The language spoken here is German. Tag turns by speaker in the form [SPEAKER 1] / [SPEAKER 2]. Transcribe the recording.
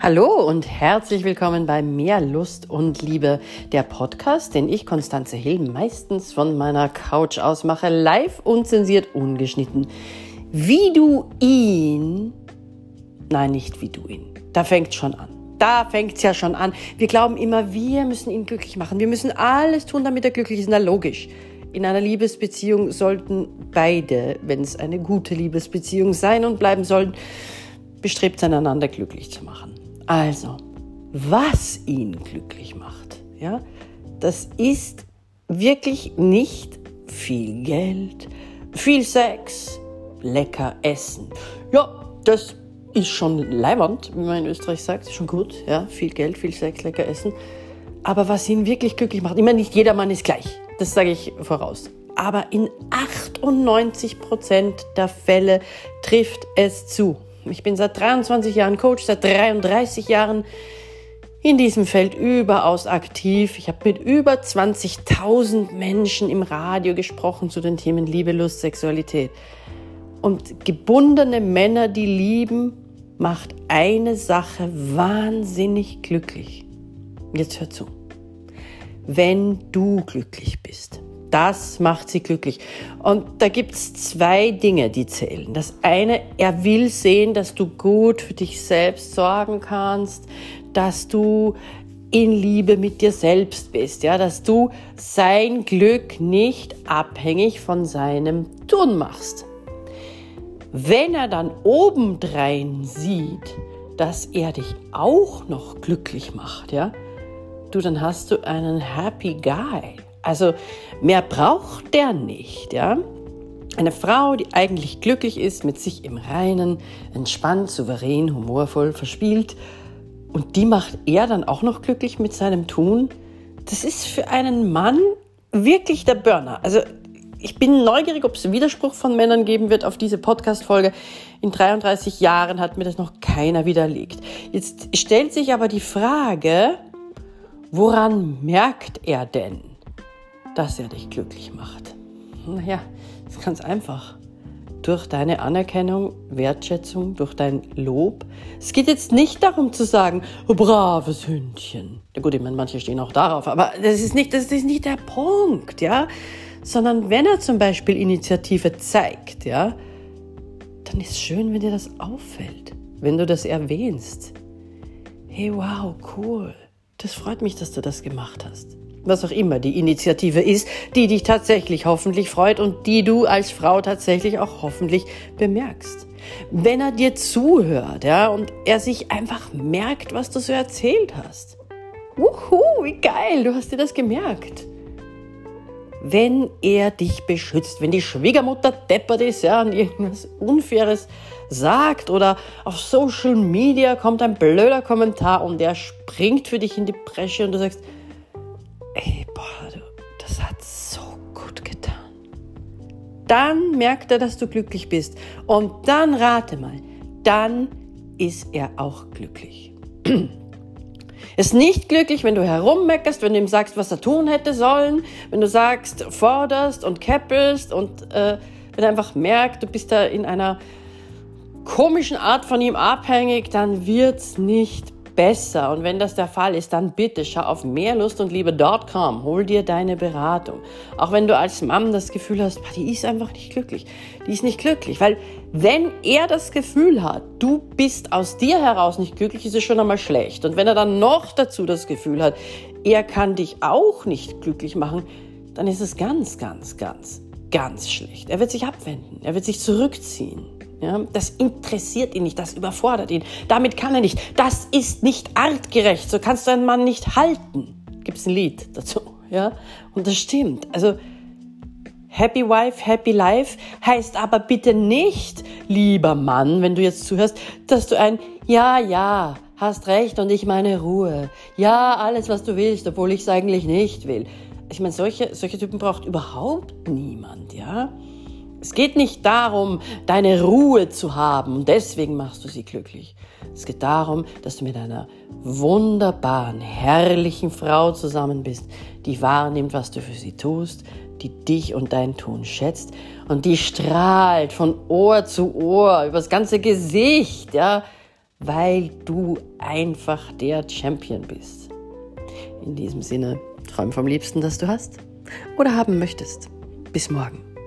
[SPEAKER 1] Hallo und herzlich willkommen bei Mehr Lust und Liebe, der Podcast, den ich, Konstanze Hill, meistens von meiner Couch aus mache, live, unzensiert, ungeschnitten. Wie du ihn, nein, nicht wie du ihn, da fängt schon an. Da fängt es ja schon an. Wir glauben immer, wir müssen ihn glücklich machen. Wir müssen alles tun, damit er glücklich ist. Na logisch. In einer Liebesbeziehung sollten beide, wenn es eine gute Liebesbeziehung sein und bleiben sollten, bestrebt sein, einander glücklich zu machen. Also, was ihn glücklich macht, ja, das ist wirklich nicht viel Geld, viel Sex, lecker Essen. Ja, das ist schon leibernd, wie man in Österreich sagt, schon gut, ja, viel Geld, viel Sex, lecker Essen. Aber was ihn wirklich glücklich macht, immer nicht jeder Mann ist gleich, das sage ich voraus. Aber in 98 Prozent der Fälle trifft es zu. Ich bin seit 23 Jahren Coach, seit 33 Jahren in diesem Feld überaus aktiv. Ich habe mit über 20.000 Menschen im Radio gesprochen zu den Themen Liebe, Lust, Sexualität. Und gebundene Männer, die lieben, macht eine Sache wahnsinnig glücklich. Jetzt hör zu. Wenn du glücklich bist, das macht sie glücklich. Und da gibt es zwei Dinge, die zählen. Das eine, er will sehen, dass du gut für dich selbst sorgen kannst, dass du in Liebe mit dir selbst bist, ja, dass du sein Glück nicht abhängig von seinem Tun machst. Wenn er dann obendrein sieht, dass er dich auch noch glücklich macht, ja, du, dann hast du einen Happy Guy. Also mehr braucht der nicht, ja. Eine Frau, die eigentlich glücklich ist, mit sich im Reinen, entspannt, souverän, humorvoll, verspielt, und die macht er dann auch noch glücklich mit seinem Tun, das ist für einen Mann wirklich der Burner. Also ich bin neugierig, ob es Widerspruch von Männern geben wird auf diese Podcast-Folge. In 33 Jahren hat mir das noch keiner widerlegt. Jetzt stellt sich aber die Frage, woran merkt er denn? Dass er dich glücklich macht? Naja, das ist ganz einfach. Durch deine Anerkennung, Wertschätzung, durch dein Lob. Es geht jetzt nicht darum zu sagen, oh, braves Hündchen. Ja gut, ich meine, manche stehen auch darauf, aber das ist nicht, das ist nicht der Punkt, ja. Sondern wenn er zum Beispiel Initiative zeigt, ja, dann ist es schön, wenn dir das auffällt, wenn du das erwähnst. Hey, wow, cool. Das freut mich, dass du das gemacht hast was auch immer die Initiative ist, die dich tatsächlich hoffentlich freut und die du als Frau tatsächlich auch hoffentlich bemerkst. Wenn er dir zuhört, ja, und er sich einfach merkt, was du so erzählt hast. Wuhu, wie geil, du hast dir das gemerkt. Wenn er dich beschützt, wenn die Schwiegermutter deppert ist, ja, und irgendwas Unfaires sagt oder auf Social Media kommt ein blöder Kommentar und der springt für dich in die Bresche und du sagst, ey, boah, du, das hat so gut getan. Dann merkt er, dass du glücklich bist. Und dann rate mal, dann ist er auch glücklich. ist nicht glücklich, wenn du herummeckerst, wenn du ihm sagst, was er tun hätte sollen, wenn du sagst, forderst und käppelst und äh, wenn er einfach merkt, du bist da in einer komischen Art von ihm abhängig, dann wird's nicht besser. Und wenn das der Fall ist, dann bitte schau auf mehrlustundliebe.com, hol dir deine Beratung. Auch wenn du als Mom das Gefühl hast, die ist einfach nicht glücklich. Die ist nicht glücklich, weil wenn er das Gefühl hat, du bist aus dir heraus nicht glücklich, ist es schon einmal schlecht. Und wenn er dann noch dazu das Gefühl hat, er kann dich auch nicht glücklich machen, dann ist es ganz, ganz, ganz, ganz schlecht. Er wird sich abwenden, er wird sich zurückziehen. Ja, das interessiert ihn nicht, das überfordert ihn. Damit kann er nicht. Das ist nicht artgerecht. So kannst du einen Mann nicht halten. Gibt es ein Lied dazu, ja? Und das stimmt. Also Happy Wife, Happy Life heißt aber bitte nicht, lieber Mann, wenn du jetzt zuhörst, dass du ein Ja, ja, hast recht und ich meine Ruhe. Ja, alles, was du willst, obwohl ich es eigentlich nicht will. Ich meine, solche, solche Typen braucht überhaupt niemand, ja? Es geht nicht darum, deine Ruhe zu haben und deswegen machst du sie glücklich. Es geht darum, dass du mit einer wunderbaren, herrlichen Frau zusammen bist, die wahrnimmt, was du für sie tust, die dich und dein Tun schätzt und die strahlt von Ohr zu Ohr, übers ganze Gesicht, ja, weil du einfach der Champion bist. In diesem Sinne, träum vom Liebsten, das du hast oder haben möchtest. Bis morgen.